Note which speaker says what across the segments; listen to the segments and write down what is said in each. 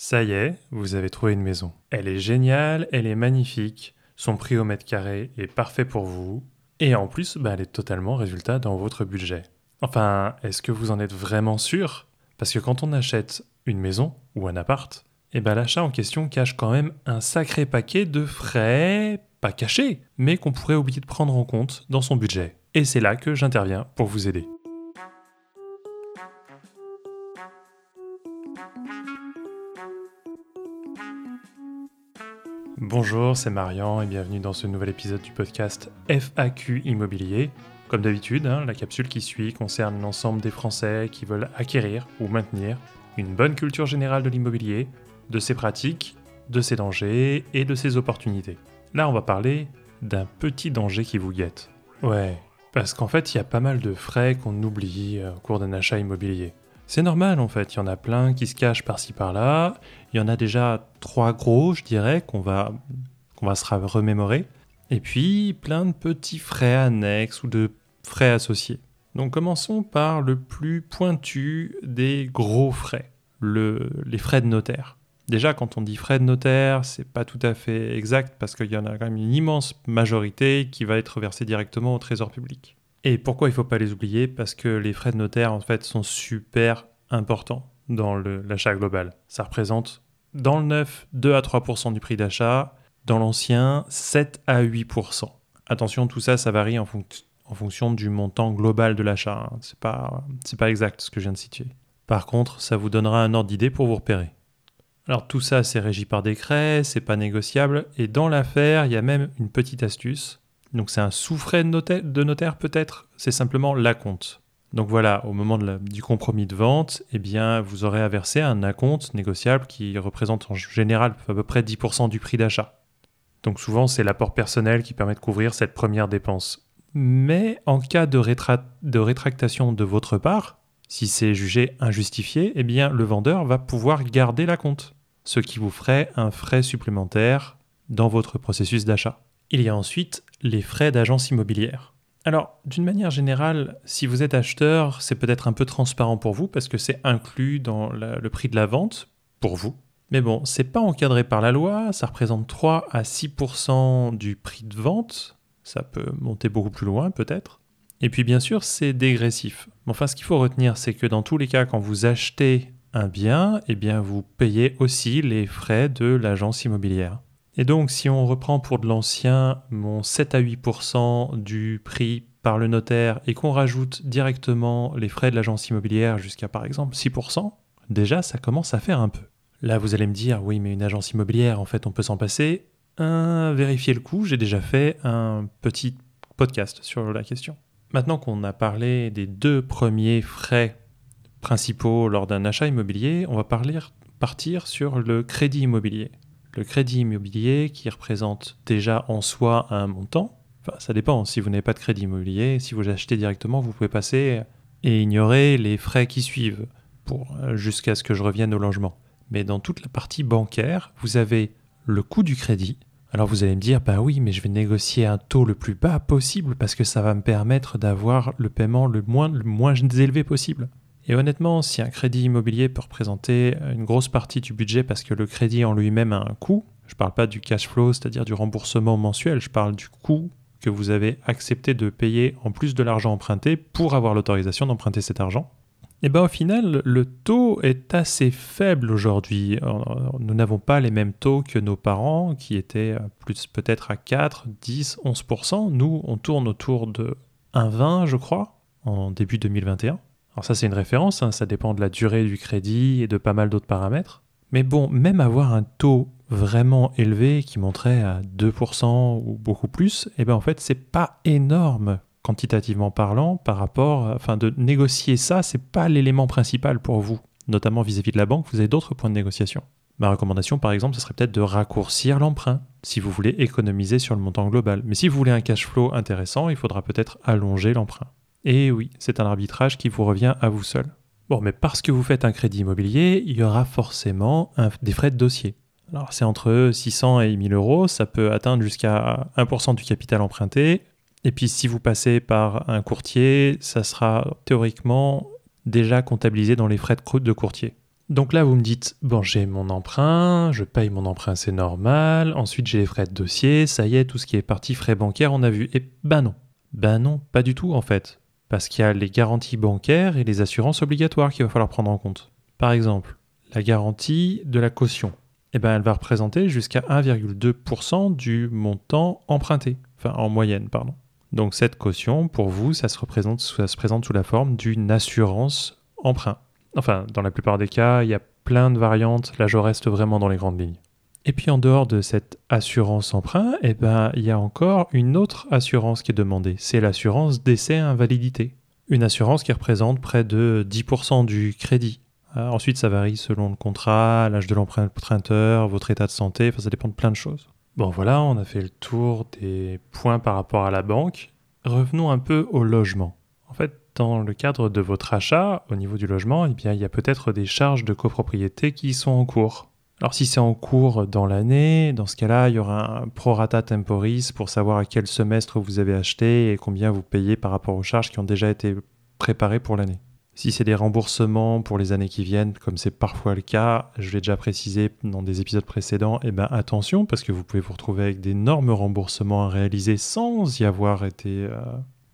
Speaker 1: Ça y est, vous avez trouvé une maison. Elle est géniale, elle est magnifique, son prix au mètre carré est parfait pour vous, et en plus, bah, elle est totalement résultat dans votre budget. Enfin, est-ce que vous en êtes vraiment sûr? Parce que quand on achète une maison ou un appart, eh ben l'achat en question cache quand même un sacré paquet de frais, pas cachés, mais qu'on pourrait oublier de prendre en compte dans son budget. Et c'est là que j'interviens pour vous aider. Bonjour, c'est Marian et bienvenue dans ce nouvel épisode du podcast FAQ Immobilier. Comme d'habitude, hein, la capsule qui suit concerne l'ensemble des Français qui veulent acquérir ou maintenir une bonne culture générale de l'immobilier, de ses pratiques, de ses dangers et de ses opportunités. Là, on va parler d'un petit danger qui vous guette. Ouais, parce qu'en fait, il y a pas mal de frais qu'on oublie euh, au cours d'un achat immobilier. C'est normal en fait, il y en a plein qui se cachent par-ci par-là. Il y en a déjà trois gros, je dirais, qu'on va, qu'on va se remémorer. Et puis plein de petits frais annexes ou de frais associés. Donc commençons par le plus pointu des gros frais, le, les frais de notaire. Déjà, quand on dit frais de notaire, c'est pas tout à fait exact parce qu'il y en a quand même une immense majorité qui va être versée directement au trésor public. Et pourquoi il ne faut pas les oublier? Parce que les frais de notaire, en fait, sont super importants dans l'achat global. Ça représente, dans le neuf, 2 à 3% du prix d'achat, dans l'ancien, 7 à 8% Attention, tout ça, ça varie en, fonction du montant global de l'achat. Hein. C'est pas, pas exact ce que je viens de situer. Par contre, ça vous donnera un ordre d'idée pour vous repérer. Alors tout ça, c'est régi par décret, c'est pas négociable, et dans l'affaire, il y a même une petite astuce donc c'est un sous-frais de notaire, peut-être, c'est simplement l'acompte. Donc voilà, au moment du compromis de vente, eh bien, vous aurez à verser un acompte négociable qui représente en général à peu près 10% du prix d'achat. Donc souvent, c'est l'apport personnel qui permet de couvrir cette première dépense. Mais en cas de, rétractation de votre part, si c'est jugé injustifié, eh bien, le vendeur va pouvoir garder l'acompte, ce qui vous ferait un frais supplémentaire dans votre processus d'achat. Il y a ensuite les frais d'agence immobilière. Alors, d'une manière générale, si vous êtes acheteur, c'est peut-être un peu transparent pour vous parce que c'est inclus dans le prix de la vente pour vous. Mais bon, c'est pas encadré par la loi, ça représente 3 à 6% du prix de vente. Ça peut monter beaucoup plus loin peut-être. Et puis bien sûr, c'est dégressif. Enfin, ce qu'il faut retenir, c'est que dans tous les cas, quand vous achetez un bien, eh bien vous payez aussi les frais de l'agence immobilière. Et donc, si on reprend pour de l'ancien mon 7 à 8% du prix par le notaire et qu'on rajoute directement les frais de l'agence immobilière jusqu'à par exemple 6%, déjà ça commence à faire un peu. Là, vous allez me dire, oui, mais une agence immobilière, en fait, on peut s'en passer. Un, vérifier le coût, j'ai déjà fait un petit podcast sur la question. Maintenant qu'on a parlé des deux premiers frais principaux lors d'un achat immobilier, on va partir sur le crédit immobilier le crédit immobilier qui représente déjà en soi un montant. Ça dépend. Si vous n'avez pas de crédit immobilier, si vous achetez directement, vous pouvez passer et ignorer les frais qui suivent euh, jusqu'à ce que je revienne au logement. Mais dans toute la partie bancaire, vous avez le coût du crédit. Alors vous allez me dire, bah oui, mais je vais négocier un taux le plus bas possible parce que ça va me permettre d'avoir le paiement le moins élevé possible. Et honnêtement, si un crédit immobilier peut représenter une grosse partie du budget parce que le crédit en lui-même a un coût, je ne parle pas du cash flow, c'est-à-dire du remboursement mensuel, je parle du coût que vous avez accepté de payer en plus de l'argent emprunté pour avoir l'autorisation d'emprunter cet argent. Et eh bien au final, le taux est assez faible aujourd'hui. Nous n'avons pas les mêmes taux que nos parents qui étaient plus peut-être à 4, 10, 11%. Nous, on tourne autour de 1,20 je crois, en début 2021. Alors ça c'est une référence, hein, ça dépend de la durée du crédit et de pas mal d'autres paramètres. Mais bon, même avoir un taux vraiment élevé qui monterait à 2% ou beaucoup plus, eh ben en fait c'est pas énorme quantitativement parlant par rapport, enfin de négocier ça, c'est pas l'élément principal pour vous, notamment vis-à-vis de la banque, vous avez d'autres points de négociation. Ma recommandation par exemple, ce serait peut-être de raccourcir l'emprunt si vous voulez économiser sur le montant global. Mais si vous voulez un cash flow intéressant, il faudra peut-être allonger l'emprunt. Et oui, c'est un arbitrage qui vous revient à vous seul. Bon, mais parce que vous faites un crédit immobilier, il y aura forcément des frais de dossier. Alors c'est entre 600 et 1000 euros, ça peut atteindre jusqu'à 1% du capital emprunté. Et puis si vous passez par un courtier, ça sera théoriquement déjà comptabilisé dans les frais de courtier. Donc là, vous me dites, bon, j'ai mon emprunt, je paye mon emprunt, c'est normal. Ensuite, j'ai les frais de dossier, ça y est, tout ce qui est partie frais bancaires, on a vu. Et ben non. Ben non, pas du tout en fait. Parce qu'il y a les garanties bancaires et les assurances obligatoires qu'il va falloir prendre en compte. Par exemple, la garantie de la caution. Eh ben, elle va représenter jusqu'à 1,2% du montant emprunté. Enfin, en moyenne, pardon. Donc cette caution, pour vous, se, ça se présente sous la forme d'une assurance emprunt. Enfin, dans la plupart des cas, il y a plein de variantes. Là, je reste vraiment dans les grandes lignes. Et puis en dehors de cette assurance emprunt, eh ben, il y a encore une autre assurance qui est demandée. C'est l'assurance décès invalidité. Une assurance qui représente près de 10% du crédit. Euh, ensuite, ça varie selon le contrat, l'âge de l'emprunteur, votre état de santé, enfin, ça dépend de plein de choses. Bon voilà, on a fait le tour des points par rapport à la banque. Revenons un peu au logement. En fait, dans le cadre de votre achat, au niveau du logement, eh bien, il y a peut-être des charges de copropriété qui sont en cours. Alors si c'est en cours dans l'année, dans ce cas-là, il y aura un prorata temporis pour savoir à quel semestre vous avez acheté et combien vous payez par rapport aux charges qui ont déjà été préparées pour l'année. Si c'est des remboursements pour les années qui viennent, comme c'est parfois le cas, je l'ai déjà précisé dans des épisodes précédents, eh ben attention parce que vous pouvez vous retrouver avec d'énormes remboursements à réaliser sans y avoir été euh,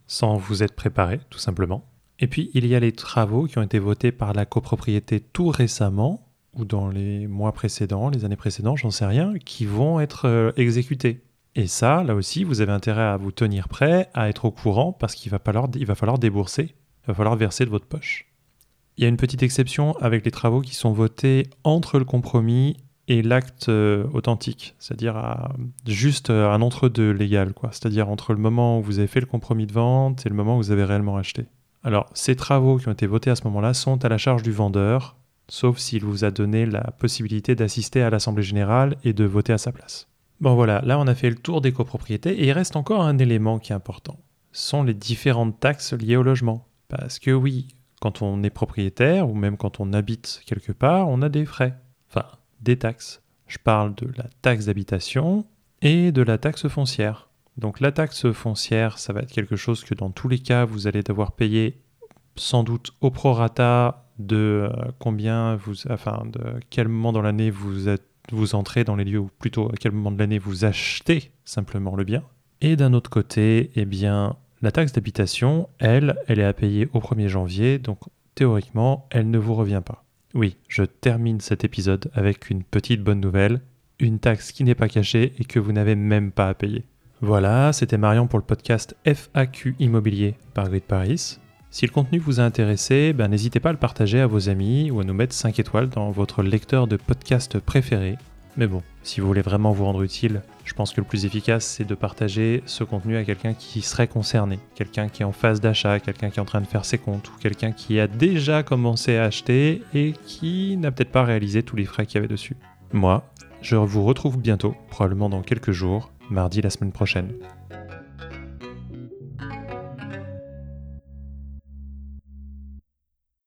Speaker 1: sans vous être préparé, tout simplement. Et puis, il y a les travaux qui ont été votés par la copropriété tout récemment, ou dans les mois précédents, les années précédentes, j'en sais rien, qui vont être euh, exécutés. Et ça, là aussi, vous avez intérêt à vous tenir prêt, à être au courant, parce qu'il va falloir, débourser, il va falloir verser de votre poche. Il y a une petite exception avec les travaux qui sont votés entre le compromis et l'acte euh, authentique, c'est-à-dire juste euh, un entre-deux légal. C'est-à-dire entre le moment où vous avez fait le compromis de vente et le moment où vous avez réellement acheté. Alors, ces travaux qui ont été votés à ce moment-là sont à la charge du vendeur, sauf s'il vous a donné la possibilité d'assister à l'Assemblée générale et de voter à sa place. Bon voilà, là on a fait le tour des copropriétés et il reste encore un élément qui est important. Ce sont les différentes taxes liées au logement. Parce que oui, quand on est propriétaire ou même quand on habite quelque part, on a des frais. Enfin, des taxes. Je parle de la taxe d'habitation et de la taxe foncière. Donc la taxe foncière, ça va être quelque chose que dans tous les cas, vous allez devoir payer sans doute au prorata de euh, combien vous, enfin de quel moment dans l'année vous êtes, vous entrez dans les lieux ou plutôt à quel moment de l'année vous achetez simplement le bien. Et d'un autre côté, eh bien la taxe d'habitation, elle, elle est à payer au 1er janvier, donc théoriquement, elle ne vous revient pas. Oui, je termine cet épisode avec une petite bonne nouvelle, une taxe qui n'est pas cachée et que vous n'avez même pas à payer. Voilà, c'était Marion pour le podcast FAQ Immobilier par Grid Paris. Si le contenu vous a intéressé, ben n'hésitez pas à le partager à vos amis ou à nous mettre 5 étoiles dans votre lecteur de podcast préféré. Mais bon, si vous voulez vraiment vous rendre utile, je pense que le plus efficace, c'est de partager ce contenu à quelqu'un qui serait concerné, quelqu'un qui est en phase d'achat, quelqu'un qui est en train de faire ses comptes, ou quelqu'un qui a déjà commencé à acheter et qui n'a peut-être pas réalisé tous les frais qu'il y avait dessus. Moi, je vous retrouve bientôt, probablement dans quelques jours, mardi la semaine prochaine.